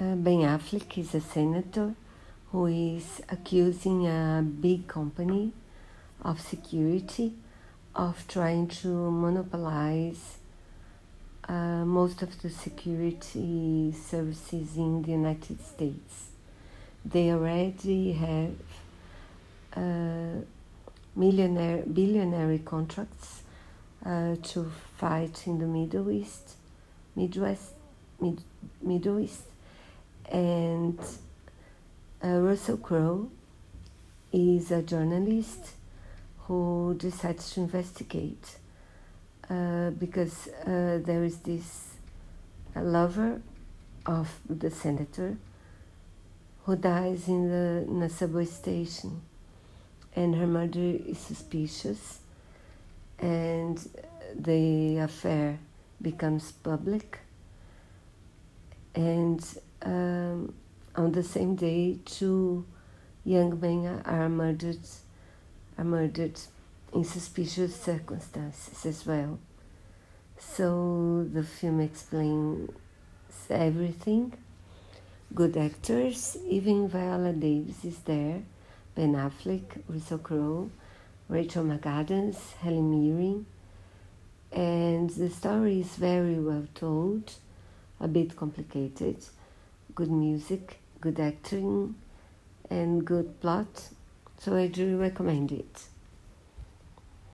Uh, ben Affleck is a senator who is accusing a big company of security of trying to monopolize uh, most of the security services in the United States. They already have uh, millionaire, billionaire contracts uh, to fight in the Middle East, Midwest, Mid, Middle East, and uh, Russell Crowe is a journalist who decides to investigate uh, because uh, there is this lover of the senator who dies in, the, in subway station. And her murder is suspicious and the affair becomes public and um, on the same day two young men are murdered are murdered in suspicious circumstances as well. So the film explains everything. Good actors even viola davis is there ben affleck russell crowe rachel mcadams helen mirren. And the story is very well told a bit complicated. Good music good acting and good plot. So i do recommend it